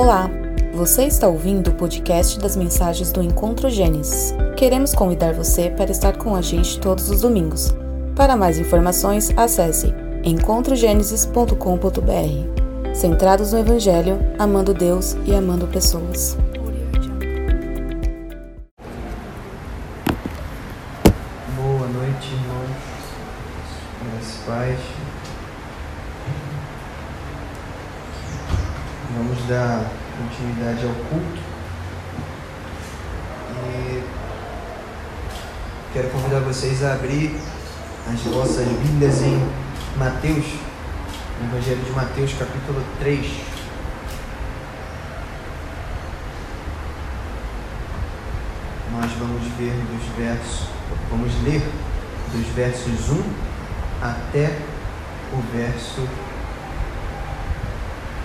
Olá, você está ouvindo o podcast das mensagens do Encontro Gênesis. Queremos convidar você para estar com a gente todos os domingos. Para mais informações, acesse encontrogenesis.com.br. Centrados no Evangelho, amando Deus e amando pessoas. A abrir as vossas Bíblias em Mateus, no Evangelho de Mateus, capítulo 3. Nós vamos ver dos versos, vamos ler dos versos 1 até o verso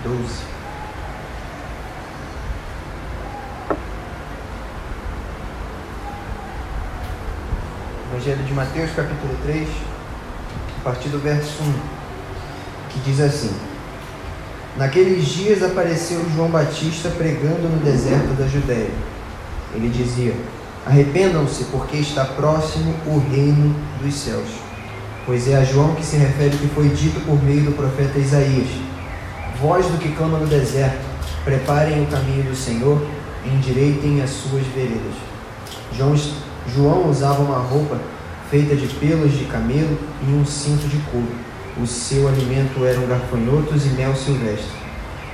12. Evangelho de Mateus, capítulo 3, a partir do verso 1, que diz assim: Naqueles dias apareceu João Batista pregando no deserto da Judéia. Ele dizia: Arrependam-se, porque está próximo o reino dos céus. Pois é a João que se refere que foi dito por meio do profeta Isaías: Voz do que clama no deserto, preparem o caminho do Senhor, endireitem as suas veredas. João João usava uma roupa feita de pelos de camelo e um cinto de couro. O seu alimento eram gafanhotos e mel silvestre.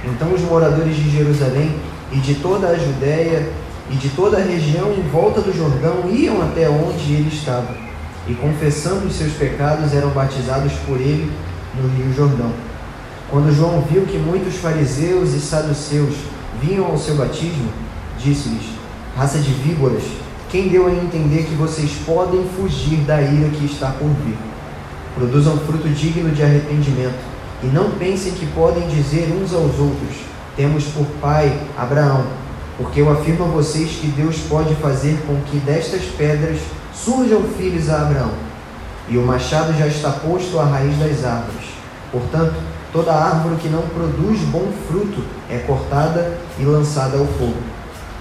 Então os moradores de Jerusalém e de toda a Judéia e de toda a região em volta do Jordão iam até onde ele estava, e confessando os seus pecados eram batizados por ele no Rio Jordão. Quando João viu que muitos fariseus e saduceus vinham ao seu batismo, disse-lhes: Raça de víboras, quem deu a entender que vocês podem fugir da ira que está por vir? Produzam fruto digno de arrependimento e não pensem que podem dizer uns aos outros: Temos por pai Abraão, porque eu afirmo a vocês que Deus pode fazer com que destas pedras surjam filhos a Abraão. E o machado já está posto à raiz das árvores. Portanto, toda árvore que não produz bom fruto é cortada e lançada ao fogo.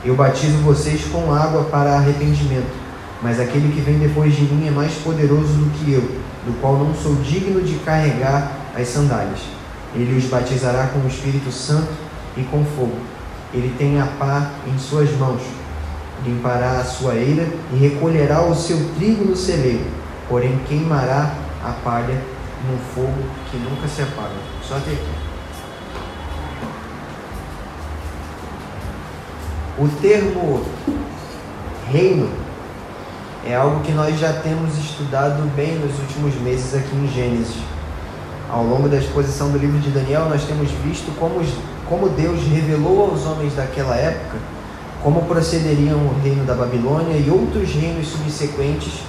Eu batizo vocês com água para arrependimento, mas aquele que vem depois de mim é mais poderoso do que eu, do qual não sou digno de carregar as sandálias. Ele os batizará com o Espírito Santo e com fogo. Ele tem a pá em suas mãos. Limpará a sua eira e recolherá o seu trigo no celeiro, porém queimará a palha num fogo que nunca se apaga. Só até aqui. O termo reino é algo que nós já temos estudado bem nos últimos meses aqui em Gênesis. Ao longo da exposição do livro de Daniel, nós temos visto como, como Deus revelou aos homens daquela época como procederiam o reino da Babilônia e outros reinos subsequentes,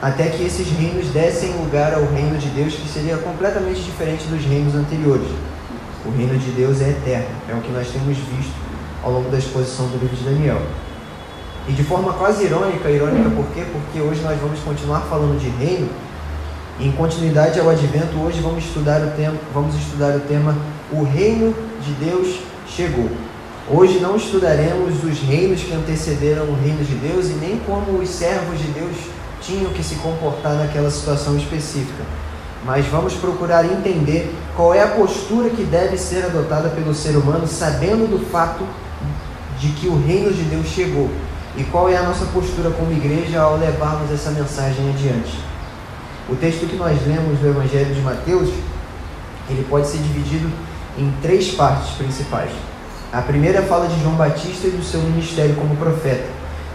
até que esses reinos dessem lugar ao reino de Deus, que seria completamente diferente dos reinos anteriores. O reino de Deus é eterno, é o que nós temos visto ao longo da exposição do livro de Daniel. E de forma quase irônica, irônica por quê? Porque hoje nós vamos continuar falando de reino. E em continuidade ao advento, hoje vamos estudar o tema, vamos estudar o tema O reino de Deus chegou. Hoje não estudaremos os reinos que antecederam o reino de Deus e nem como os servos de Deus tinham que se comportar naquela situação específica. Mas vamos procurar entender qual é a postura que deve ser adotada pelo ser humano, sabendo do fato de que o reino de Deus chegou e qual é a nossa postura como igreja ao levarmos essa mensagem adiante. O texto que nós lemos do Evangelho de Mateus, ele pode ser dividido em três partes principais. A primeira fala de João Batista e do seu ministério como profeta,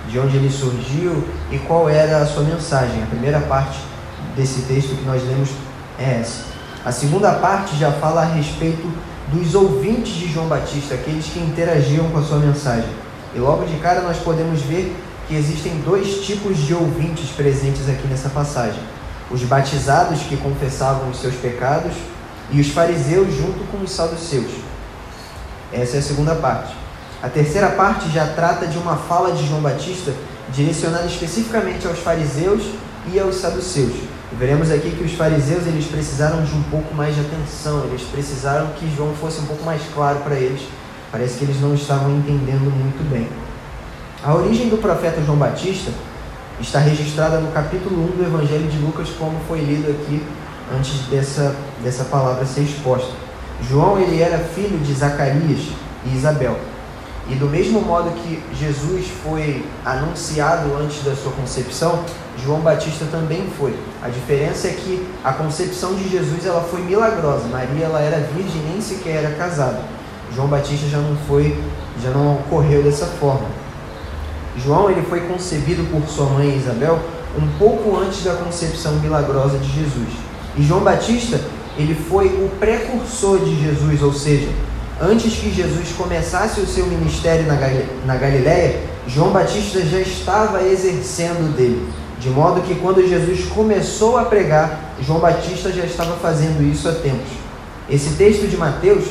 de onde ele surgiu e qual era a sua mensagem. A primeira parte desse texto que nós lemos é essa. A segunda parte já fala a respeito dos ouvintes de João Batista, aqueles que interagiam com a sua mensagem. E logo de cara nós podemos ver que existem dois tipos de ouvintes presentes aqui nessa passagem: os batizados que confessavam os seus pecados e os fariseus junto com os saduceus. Essa é a segunda parte. A terceira parte já trata de uma fala de João Batista direcionada especificamente aos fariseus e aos saduceus. Veremos aqui que os fariseus eles precisaram de um pouco mais de atenção, eles precisaram que João fosse um pouco mais claro para eles, Parece que eles não estavam entendendo muito bem. A origem do profeta João Batista está registrada no capítulo 1 do Evangelho de Lucas, como foi lido aqui antes dessa, dessa palavra ser exposta. João ele era filho de Zacarias e Isabel. E do mesmo modo que Jesus foi anunciado antes da sua concepção, João Batista também foi. A diferença é que a concepção de Jesus ela foi milagrosa. Maria ela era virgem, nem sequer era casada. João Batista já não foi, já não ocorreu dessa forma. João ele foi concebido por sua mãe Isabel um pouco antes da concepção milagrosa de Jesus. E João Batista ele foi o precursor de Jesus, ou seja, antes que Jesus começasse o seu ministério na Galiléia, João Batista já estava exercendo dele. De modo que quando Jesus começou a pregar, João Batista já estava fazendo isso há tempos. Esse texto de Mateus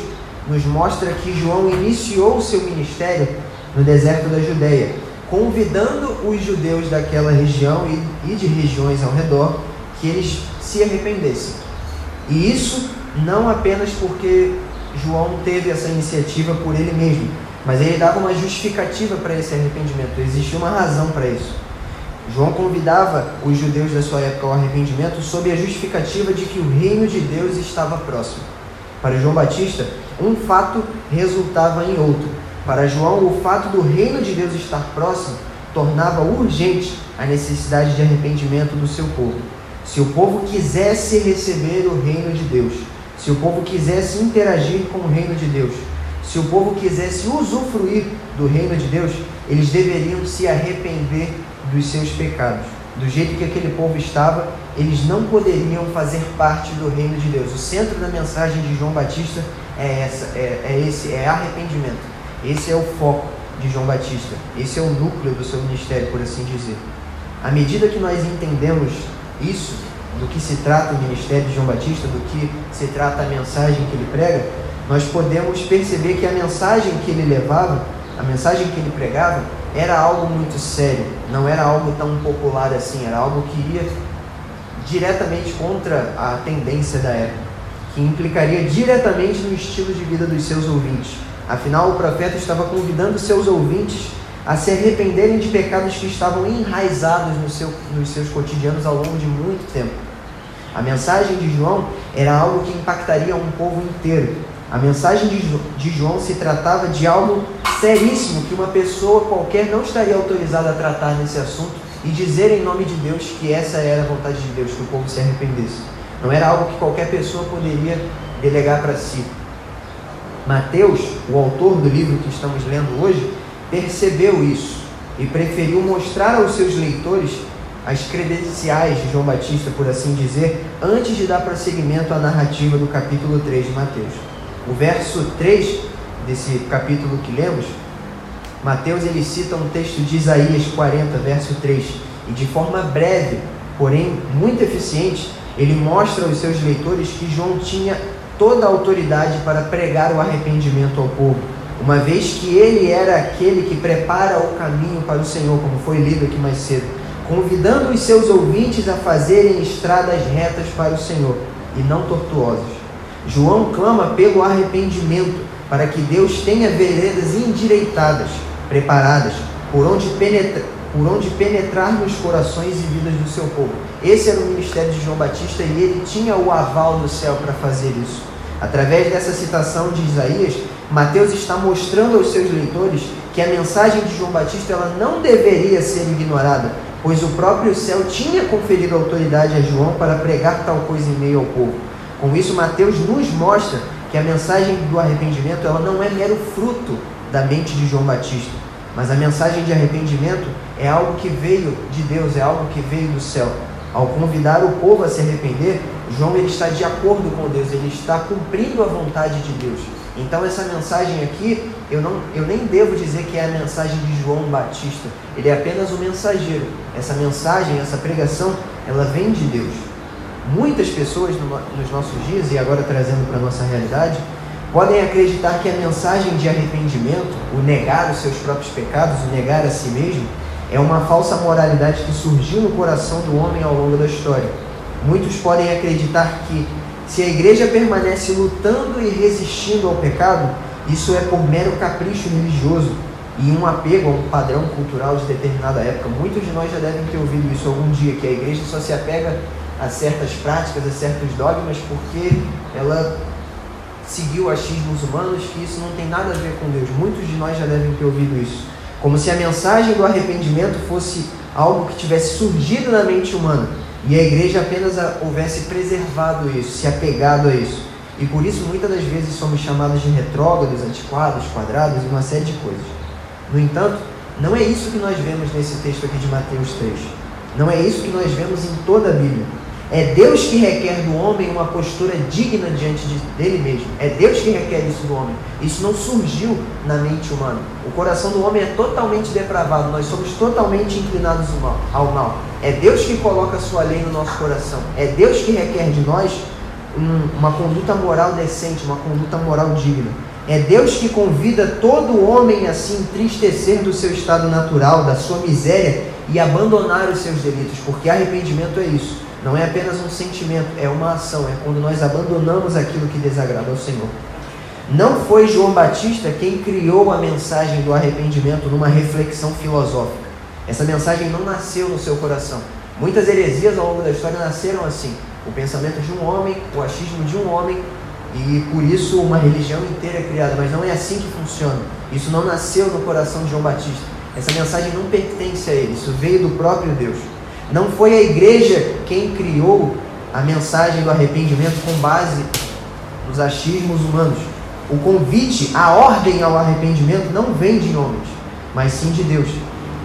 nos mostra que João iniciou seu ministério no deserto da Judéia, convidando os judeus daquela região e de regiões ao redor que eles se arrependessem. E isso não apenas porque João teve essa iniciativa por ele mesmo, mas ele dava uma justificativa para esse arrependimento, existia uma razão para isso. João convidava os judeus da sua época ao arrependimento sob a justificativa de que o reino de Deus estava próximo. Para João Batista, um fato resultava em outro. Para João, o fato do reino de Deus estar próximo tornava urgente a necessidade de arrependimento do seu povo. Se o povo quisesse receber o reino de Deus, se o povo quisesse interagir com o reino de Deus, se o povo quisesse usufruir do reino de Deus, eles deveriam se arrepender dos seus pecados. Do jeito que aquele povo estava, eles não poderiam fazer parte do reino de Deus. O centro da mensagem de João Batista é essa, é, é esse, é arrependimento. Esse é o foco de João Batista. Esse é o núcleo do seu ministério, por assim dizer. À medida que nós entendemos isso, do que se trata o ministério de João Batista, do que se trata a mensagem que ele prega, nós podemos perceber que a mensagem que ele levava, a mensagem que ele pregava, era algo muito sério, não era algo tão popular assim, era algo que ia diretamente contra a tendência da época, que implicaria diretamente no estilo de vida dos seus ouvintes. Afinal, o profeta estava convidando seus ouvintes a se arrependerem de pecados que estavam enraizados no seu, nos seus cotidianos ao longo de muito tempo. A mensagem de João era algo que impactaria um povo inteiro. A mensagem de, João se tratava de algo seríssimo que uma pessoa qualquer não estaria autorizada a tratar nesse assunto e dizer em nome de Deus que essa era a vontade de Deus, que o povo se arrependesse. Não era algo que qualquer pessoa poderia delegar para si. Mateus, o autor do livro que estamos lendo hoje, percebeu isso e preferiu mostrar aos seus leitores as credenciais de João Batista, por assim dizer, antes de dar prosseguimento à narrativa do capítulo 3 de Mateus. O verso 3 desse capítulo que lemos, Mateus ele cita um texto de Isaías 40, verso 3, e de forma breve, porém muito eficiente, ele mostra aos seus leitores que João tinha toda a autoridade para pregar o arrependimento ao povo, uma vez que ele era aquele que prepara o caminho para o Senhor, como foi lido aqui mais cedo, convidando os seus ouvintes a fazerem estradas retas para o Senhor e não tortuosas. João clama pelo arrependimento, para que Deus tenha veredas endireitadas, preparadas, por onde, penetra, por onde penetrar nos corações e vidas do seu povo. Esse era o ministério de João Batista e ele tinha o aval do céu para fazer isso. Através dessa citação de Isaías, Mateus está mostrando aos seus leitores que a mensagem de João Batista ela não deveria ser ignorada, pois o próprio céu tinha conferido autoridade a João para pregar tal coisa em meio ao povo. Com isso, Mateus nos mostra que a mensagem do arrependimento ela não é mero fruto da mente de João Batista, mas a mensagem de arrependimento é algo que veio de Deus, é algo que veio do céu. Ao convidar o povo a se arrepender, João ele está de acordo com Deus, ele está cumprindo a vontade de Deus. Então essa mensagem aqui, eu, não, eu nem devo dizer que é a mensagem de João Batista, ele é apenas o mensageiro. Essa mensagem, essa pregação, ela vem de Deus. Muitas pessoas no, nos nossos dias, e agora trazendo para a nossa realidade, podem acreditar que a mensagem de arrependimento, o negar os seus próprios pecados, o negar a si mesmo, é uma falsa moralidade que surgiu no coração do homem ao longo da história. Muitos podem acreditar que, se a igreja permanece lutando e resistindo ao pecado, Isso é por mero capricho religioso e um apego a um padrão cultural de determinada época. Muitos de nós já devem ter ouvido isso algum dia, que a igreja só se apega a certas práticas, a certos dogmas, porque ela seguiu achismos humanos, que isso não tem nada a ver com Deus. Muitos de nós já devem ter ouvido isso. Como se a mensagem do arrependimento fosse algo que tivesse surgido na mente humana e a igreja apenas houvesse preservado isso, se apegado a isso. E por isso muitas das vezes somos chamados de retrógrados, antiquados, quadrados e uma série de coisas. No entanto, não é isso que nós vemos nesse texto aqui de Mateus 3. Não é isso que nós vemos em toda a Bíblia. É Deus que requer do homem uma postura digna diante de, dele mesmo. É Deus que requer isso do homem. Isso não surgiu na mente humana. O coração do homem é totalmente depravado. Nós somos totalmente inclinados ao mal. É Deus que coloca a sua lei no nosso coração. É Deus que requer de nós um, uma conduta moral decente, uma conduta moral digna. É Deus que convida todo homem a se entristecer do seu estado natural, da sua miséria e abandonar os seus delitos, porque arrependimento é isso. Não é apenas um sentimento, é uma ação, é quando nós abandonamos aquilo que desagrada ao Senhor. Não foi João Batista quem criou a mensagem do arrependimento numa reflexão filosófica. Essa mensagem não nasceu no seu coração. Muitas heresias ao longo da história nasceram assim. O pensamento de um homem, o achismo de um homem, e por isso uma religião inteira é criada. Mas não é assim que funciona. Isso não nasceu no coração de João Batista. Essa mensagem não pertence a ele, isso veio do próprio Deus. Não foi a igreja quem criou a mensagem do arrependimento com base nos achismos humanos. O convite, a ordem ao arrependimento não vem de homens, mas sim de Deus.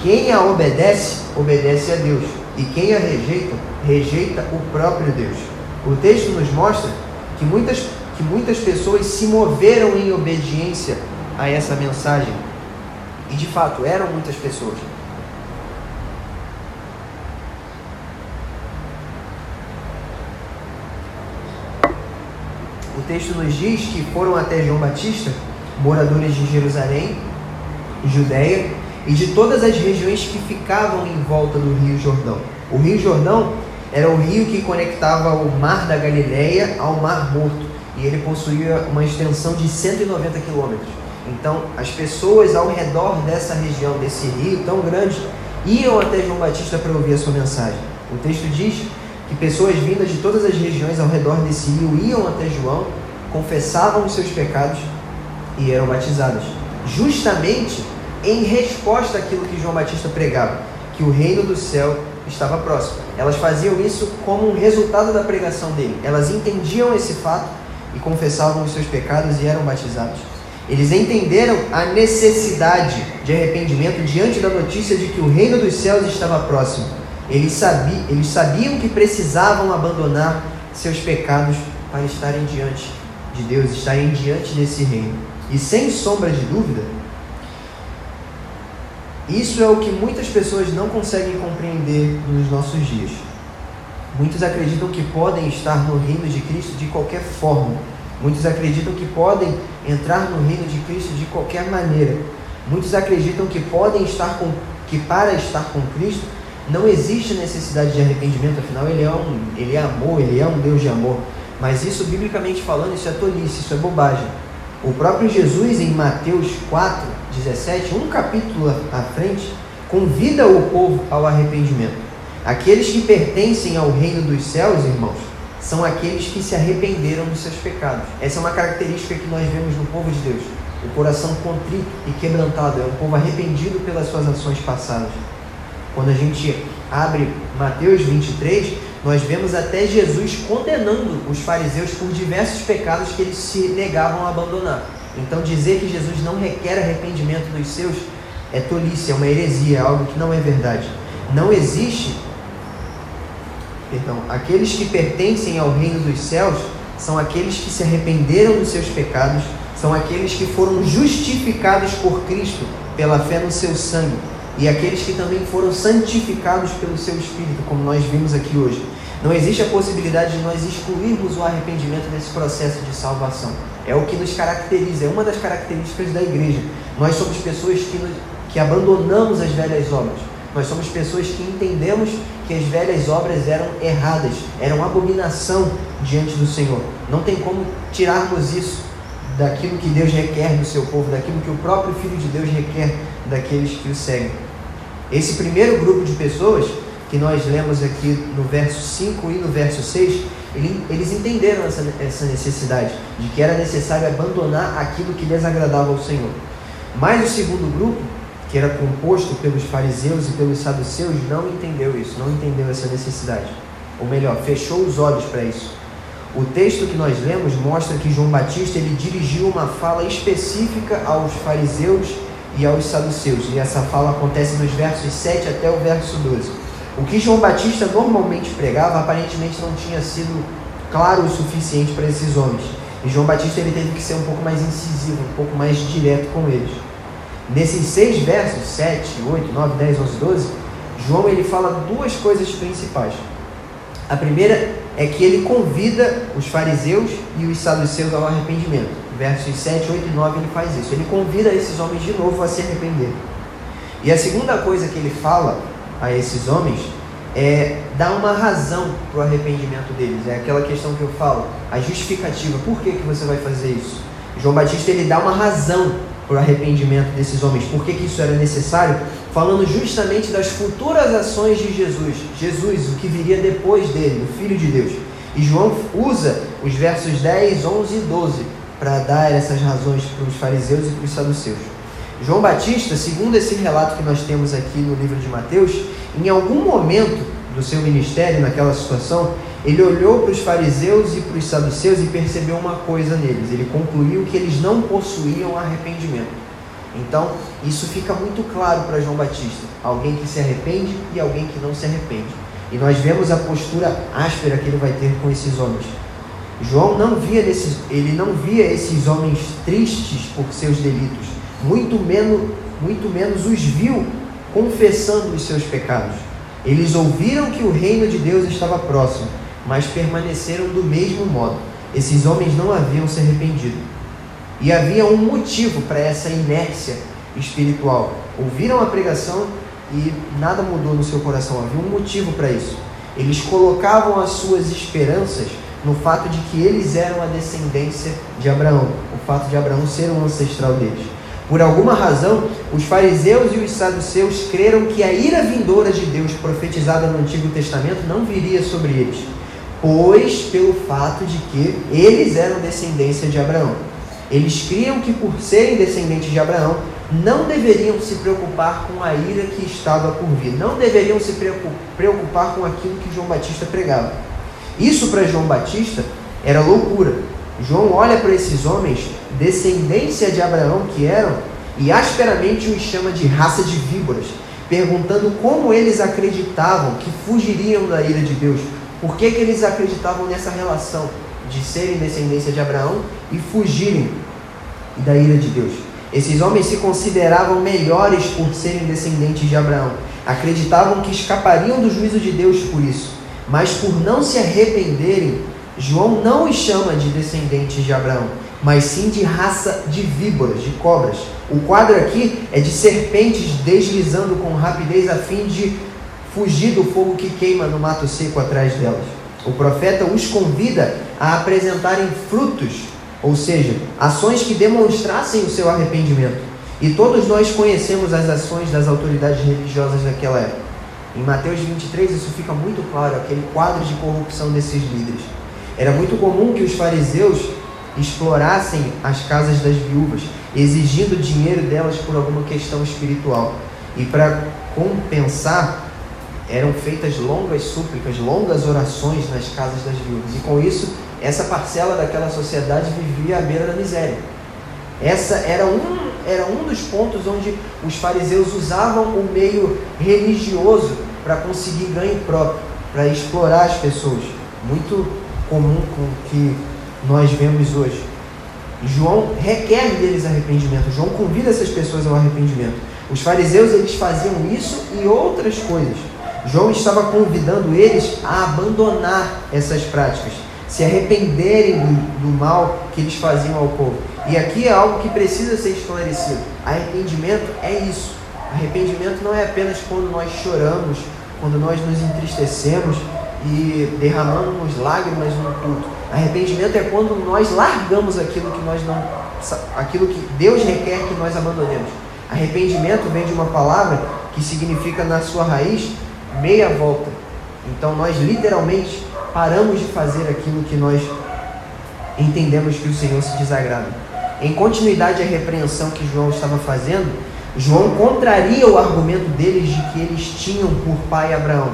Quem a obedece, obedece a Deus. E quem a rejeita, rejeita o próprio Deus. O texto nos mostra que muitas, que muitas pessoas se moveram em obediência a essa mensagem. E de fato, eram muitas pessoas. O texto nos diz que foram até João Batista, moradores de Jerusalém, Judéia e de todas as regiões que ficavam em volta do Rio Jordão. O Rio Jordão era o rio que conectava o Mar da Galileia ao Mar Morto e ele possuía uma extensão de 190 quilômetros. Então, as pessoas ao redor dessa região, desse rio tão grande, iam até João Batista para ouvir a sua mensagem. O texto diz que pessoas vindas de todas as regiões ao redor desse rio iam até João, confessavam os seus pecados e eram batizadas. Justamente em resposta àquilo que João Batista pregava, que o reino do céu estava próximo. Elas faziam isso como um resultado da pregação dele. Elas entendiam esse fato e confessavam os seus pecados e eram batizados. Eles entenderam a necessidade de arrependimento diante da notícia de que o reino dos céus estava próximo. Eles sabiam, eles sabiam que precisavam abandonar seus pecados para estarem diante de Deus, estarem diante desse reino. E sem sombra de dúvida, isso é o que muitas pessoas não conseguem compreender nos nossos dias. Muitos acreditam que podem estar no reino de Cristo de qualquer forma. Muitos acreditam que podem entrar no reino de Cristo de qualquer maneira. Muitos acreditam que podem estar com que para estar com Cristo não existe necessidade de arrependimento, afinal ele é um, ele é amor, ele é um Deus de amor. Mas isso biblicamente falando, isso é tolice, isso é bobagem. O próprio Jesus em Mateus 4, 17, um capítulo à frente, convida o povo ao arrependimento. Aqueles que pertencem ao reino dos céus, irmãos, são aqueles que se arrependeram dos seus pecados. Essa é uma característica que nós vemos no povo de Deus. O coração contrito e quebrantado é um povo arrependido pelas suas ações passadas. Quando a gente abre Mateus 23, nós vemos até Jesus condenando os fariseus por diversos pecados que eles se negavam a abandonar. Então, dizer que Jesus não requer arrependimento dos seus é tolice, é uma heresia, é algo que não é verdade. Não existe, perdão, aqueles que pertencem ao reino dos céus são aqueles que se arrependeram dos seus pecados, são aqueles que foram justificados por Cristo pela fé no seu sangue e aqueles que também foram santificados pelo seu Espírito, como nós vimos aqui hoje. Não existe a possibilidade de nós excluirmos o arrependimento desse processo de salvação. É o que nos caracteriza, é uma das características da igreja. Nós somos pessoas que, nos, que abandonamos as velhas obras. Nós somos pessoas que entendemos que as velhas obras eram erradas, eram abominação diante do Senhor. Não tem como tirarmos isso daquilo que Deus requer do seu povo, daquilo que o próprio Filho de Deus requer daqueles que o seguem. Esse primeiro grupo de pessoas que nós lemos aqui no verso 5 e no verso 6, eles entenderam essa, necessidade, de que era necessário abandonar aquilo que desagradava ao Senhor. Mas o segundo grupo, que era composto pelos fariseus e pelos saduceus, não entendeu isso, não entendeu essa necessidade. Ou melhor, fechou os olhos para isso. O texto que nós lemos mostra que João Batista ele dirigiu uma fala específica aos fariseus e aos saduceus. E essa fala acontece nos versos 7 até o verso 12. O que João Batista normalmente pregava aparentemente não tinha sido claro o suficiente para esses homens. E João Batista ele teve que ser um pouco mais incisivo, um pouco mais direto com eles. Nesses seis versos, 7, 8, 9, 10, 11, 12, João ele fala duas coisas principais. A primeira é que ele convida os fariseus e os saduceus ao arrependimento. Versos 7, 8 e 9 ele faz isso. Ele convida esses homens de novo a se arrepender. E a segunda coisa que ele fala a esses homens é dar uma razão para o arrependimento deles. É aquela questão que eu falo, a justificativa. Por que, que você vai fazer isso? João Batista ele dá uma razão para o arrependimento desses homens. Por que, que isso era necessário? Falando justamente das futuras ações de Jesus. Jesus, o que viria depois dele, o Filho de Deus. E João usa os versos 10, 11 e 12 para dar essas razões para os fariseus e para os saduceus. João Batista, segundo esse relato que nós temos aqui no livro de Mateus, em algum momento do seu ministério, naquela situação, ele olhou para os fariseus e para os saduceus e percebeu uma coisa neles. Ele concluiu que eles não possuíam arrependimento. Então, isso fica muito claro para João Batista: alguém que se arrepende e alguém que não se arrepende. E nós vemos a postura áspera que ele vai ter com esses homens. João não via nesses, ele não via esses homens tristes por seus delitos, muito menos, muito menos os viu confessando os seus pecados. Eles ouviram que o reino de Deus estava próximo, mas permaneceram do mesmo modo. Esses homens não haviam se arrependido. E havia um motivo para essa inércia espiritual. Ouviram a pregação e nada mudou no seu coração. Havia um motivo para isso. Eles colocavam as suas esperanças no fato de que eles eram a descendência de Abraão, o fato de Abraão ser um ancestral deles. Por alguma razão, os fariseus e os saduceus creram que a ira vindoura de Deus profetizada no Antigo Testamento não viria sobre eles, pois pelo fato de que eles eram descendência de Abraão. Eles criam que por serem descendentes de Abraão, não deveriam se preocupar com a ira que estava por vir, não deveriam se preocupar com aquilo que João Batista pregava. Isso para João Batista era loucura. João olha para esses homens, descendência de Abraão que eram, e asperamente os chama de raça de víboras, perguntando como eles acreditavam que fugiriam da ira de Deus. Por que, que eles acreditavam nessa relação de serem descendência de Abraão e fugirem da ira de Deus? Esses homens se consideravam melhores por serem descendentes de Abraão. Acreditavam que escapariam do juízo de Deus por isso. Mas por não se arrependerem, João não os chama de descendentes de Abraão, mas sim de raça de víboras, de cobras. O quadro aqui é de serpentes deslizando com rapidez a fim de fugir do fogo que queima no mato seco atrás delas. O profeta os convida a apresentarem frutos, ou seja, ações que demonstrassem o seu arrependimento. E todos nós conhecemos as ações das autoridades religiosas daquela época. Em Mateus 23 isso fica muito claro, aquele quadro de corrupção desses líderes. Era muito comum que os fariseus explorassem as casas das viúvas, exigindo dinheiro delas por alguma questão espiritual. E para compensar, eram feitas longas súplicas, longas orações nas casas das viúvas. E com isso, essa parcela daquela sociedade vivia à beira da miséria. Essa era um, era um dos pontos onde os fariseus usavam o meio religioso para conseguir ganho próprio, para explorar as pessoas. Muito comum com o que nós vemos hoje. João requer deles arrependimento. João convida essas pessoas ao arrependimento. Os fariseus eles faziam isso e outras coisas. João estava convidando eles a abandonar essas práticas, se arrependerem do, do mal que eles faziam ao povo. E aqui é algo que precisa ser esclarecido. Arrependimento é isso. Arrependimento não é apenas quando nós choramos, quando nós nos entristecemos e derramamos lágrimas no culto. Arrependimento é quando nós largamos aquilo que nós não aquilo que Deus requer que nós abandonemos. Arrependimento vem de uma palavra que significa na sua raiz meia volta. Então nós literalmente paramos de fazer aquilo que nós entendemos que o Senhor se desagrada. Em continuidade à repreensão que João estava fazendo, João contraria o argumento deles de que eles tinham por pai Abraão,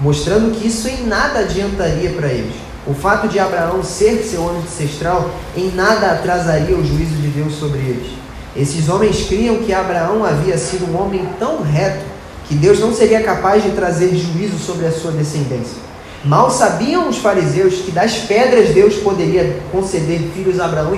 mostrando que isso em nada adiantaria para eles. O fato de Abraão ser seu ancestral em nada atrasaria o juízo de Deus sobre eles. Esses homens criam que Abraão havia sido um homem tão reto que Deus não seria capaz de trazer juízo sobre a sua descendência. Mal sabiam os fariseus que das pedras Deus poderia conceder filhos a Abraão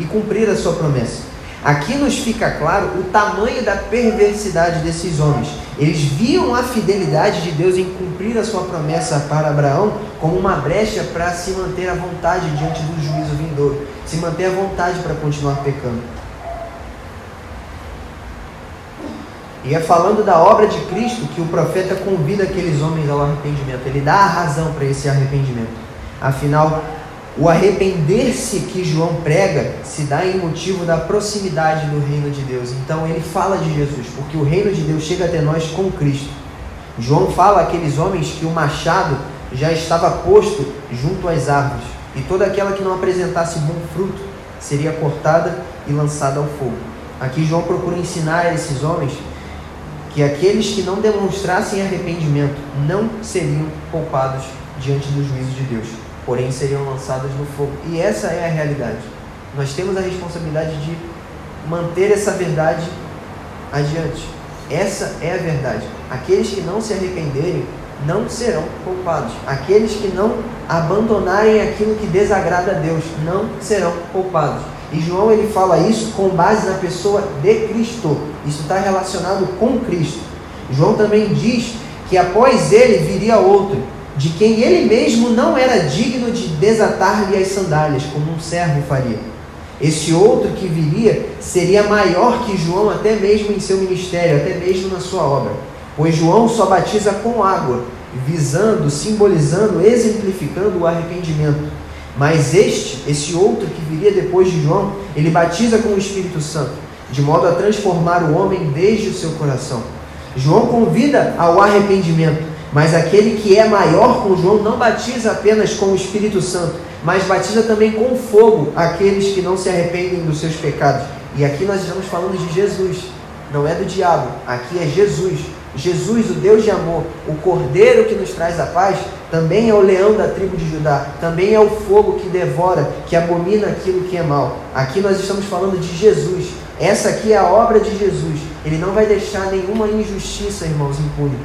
e, cumprir a sua promessa. Aqui nos fica claro o tamanho da perversidade desses homens. Eles viam a fidelidade de Deus em cumprir a sua promessa para Abraão como uma brecha para se manter à vontade diante do juízo vindouro, se manter à vontade para continuar pecando. E é falando da obra de Cristo que o profeta convida aqueles homens ao arrependimento. Ele dá a razão para esse arrependimento. Afinal, o arrepender-se que João prega se dá em motivo da proximidade do reino de Deus. Então ele fala de Jesus, porque o reino de Deus chega até nós com Cristo. João fala àqueles homens que o machado já estava posto junto às árvores, e toda aquela que não apresentasse bom fruto seria cortada e lançada ao fogo. Aqui João procura ensinar a esses homens que aqueles que não demonstrassem arrependimento não seriam poupados diante do juízo de Deus, porém seriam lançados no fogo. E essa é a realidade. Nós temos a responsabilidade de manter essa verdade adiante. Essa é a verdade. Aqueles que não se arrependerem não serão poupados. Aqueles que não abandonarem aquilo que desagrada a Deus não serão poupados. E João ele fala isso com base na pessoa de Cristo. Isso está relacionado com Cristo. João também diz que após ele viria outro, de quem ele mesmo não era digno de desatar-lhe as sandálias, como um servo faria. Esse outro que viria seria maior que João, até mesmo em seu ministério, até mesmo na sua obra. Pois João só batiza com água, visando, simbolizando, exemplificando o arrependimento. Mas este, esse outro que viria depois de João, ele batiza com o Espírito Santo, de modo a transformar o homem desde o seu coração. João convida ao arrependimento, mas aquele que é maior com João não batiza apenas com o Espírito Santo, mas batiza também com fogo aqueles que não se arrependem dos seus pecados. E aqui nós estamos falando de Jesus, não é do diabo, aqui é Jesus. Jesus, o Deus de amor, o Cordeiro que nos traz a paz, também é o leão da tribo de Judá, também é o fogo que devora, que abomina aquilo que é mal. Aqui nós estamos falando de Jesus. Essa aqui é a obra de Jesus. Ele não vai deixar nenhuma injustiça, irmãos, impune.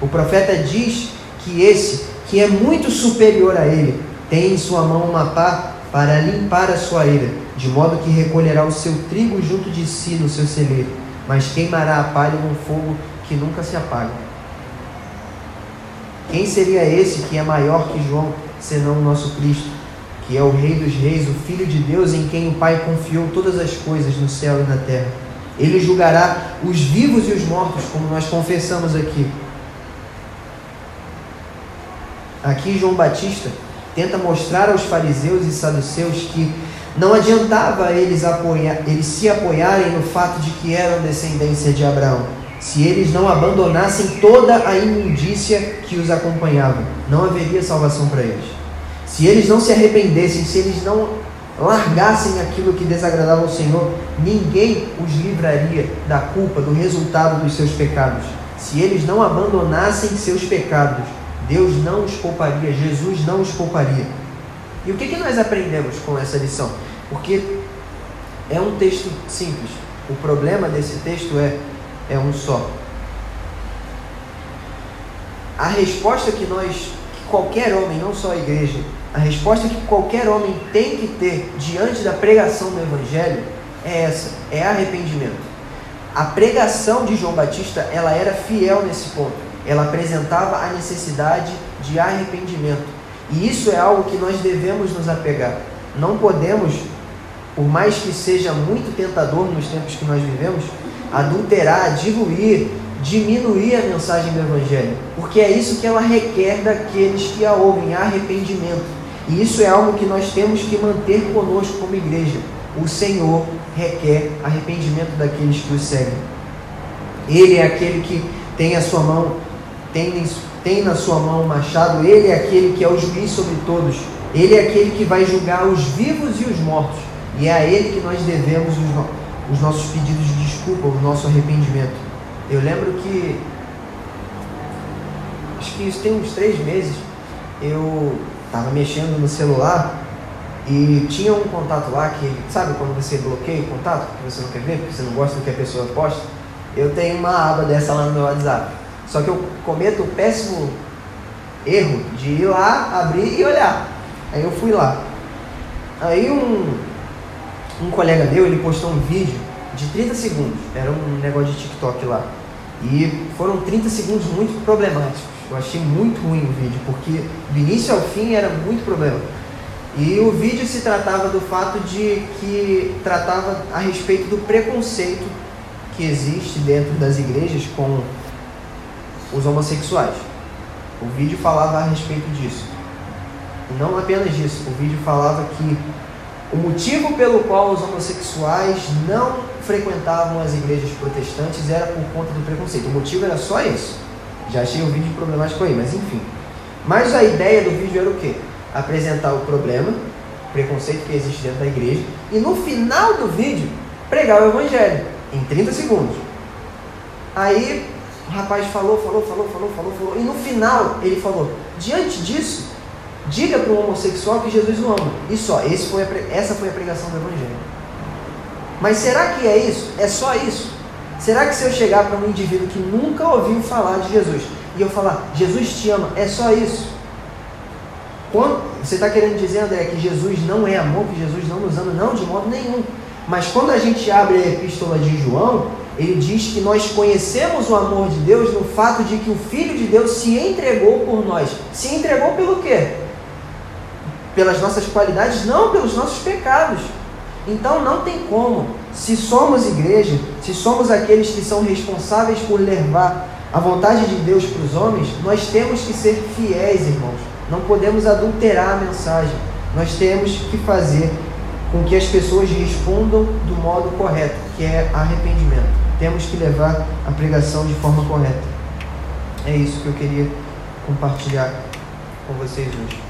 O profeta diz que esse, que é muito superior a ele, tem em sua mão uma pá para limpar a sua ira, de modo que recolherá o seu trigo junto de si no seu celeiro, mas queimará a palha num fogo que nunca se apaga. Quem seria esse que é maior que João, senão o nosso Cristo, que é o Rei dos Reis, o Filho de Deus, em quem o Pai confiou todas as coisas no céu e na terra? Ele julgará os vivos e os mortos, como nós confessamos aqui. Aqui João Batista tenta mostrar aos fariseus e saduceus que não adiantava eles, apoiar, eles se apoiarem no fato de que eram descendência de Abraão se eles não abandonassem toda a imundícia que os acompanhava, não haveria salvação para eles. Se eles não se arrependessem, se eles não largassem aquilo que desagradava ao Senhor, ninguém os livraria da culpa, do resultado dos seus pecados. Se eles não abandonassem seus pecados, Deus não os pouparia, Jesus não os pouparia. E o que, que nós aprendemos com essa lição? Porque é um texto simples. O problema desse texto é é um só. A resposta que nós, qualquer homem, não só a igreja, a resposta que qualquer homem tem que ter diante da pregação do Evangelho é essa: é arrependimento. A pregação de João Batista ela era fiel nesse ponto. Ela apresentava a necessidade de arrependimento. E isso é algo que nós devemos nos apegar. Não podemos, por mais que seja muito tentador nos tempos que nós vivemos, adulterar, diluir, diminuir a mensagem do Evangelho, porque é isso que ela requer daqueles que a ouvem, arrependimento. E isso é algo que nós temos que manter conosco como igreja. O Senhor requer arrependimento daqueles que o seguem. Ele é aquele que tem a sua mão, tem, tem na sua mão o machado, ele é aquele que é o juiz sobre todos. Ele é aquele que vai julgar os vivos e os mortos. E é a ele que nós devemos os, os nossos pedidos de desculpa, o nosso arrependimento. Eu lembro que acho que isso tem uns três meses. Eu estava mexendo no celular e tinha um contato lá que, sabe quando você bloqueia o contato, que você não quer ver, porque você não gosta do que a pessoa posta? Eu tenho uma aba dessa lá no meu WhatsApp. Só que eu cometo o péssimo erro de ir lá, abrir e olhar. Aí eu fui lá. Aí um, um colega meu, ele postou um vídeo de 30 segundos. Era um negócio de TikTok lá. E foram 30 segundos muito problemáticos. Eu achei muito ruim o vídeo, porque do início ao fim era muito problema. E o vídeo se tratava do fato de que tratava a respeito do preconceito que existe dentro das igrejas com os homossexuais. O vídeo falava a respeito disso. E não apenas disso, o vídeo falava que o motivo pelo qual os homossexuais não frequentavam as igrejas protestantes era por conta do preconceito. O motivo era só isso. Já achei o vídeo problemático aí, mas enfim. Mas a ideia do vídeo era o quê? Apresentar o problema, o preconceito que existe dentro da igreja, e no final do vídeo pregar o evangelho, em 30 segundos. Aí o rapaz falou, falou, falou, falou, falou, falou, e no final ele falou: diante disso, diga para o homossexual que Jesus o ama. E só, esse foi essa foi a pregação do evangelho. Mas será que é isso? É só isso? Será que se eu chegar para um indivíduo que nunca ouviu falar de Jesus e eu falar, Jesus te ama, é só isso? Quando, você está querendo dizer, André, que Jesus não é amor, que Jesus não nos ama? Não, de modo nenhum. Mas quando a gente abre a epístola de João, ele diz que nós conhecemos o amor de Deus no fato de que o Filho de Deus se entregou por nós. Se entregou pelo quê? Pelas nossas qualidades? Não, pelos nossos pecados. Então não tem como. Se somos igreja, se somos aqueles que são responsáveis por levar a vontade de Deus para os homens, nós temos que ser fiéis, irmãos. Não podemos adulterar a mensagem. Nós temos que fazer com que as pessoas respondam do modo correto, que é arrependimento. Temos que levar a pregação de forma correta. É isso que eu queria compartilhar com vocês hoje.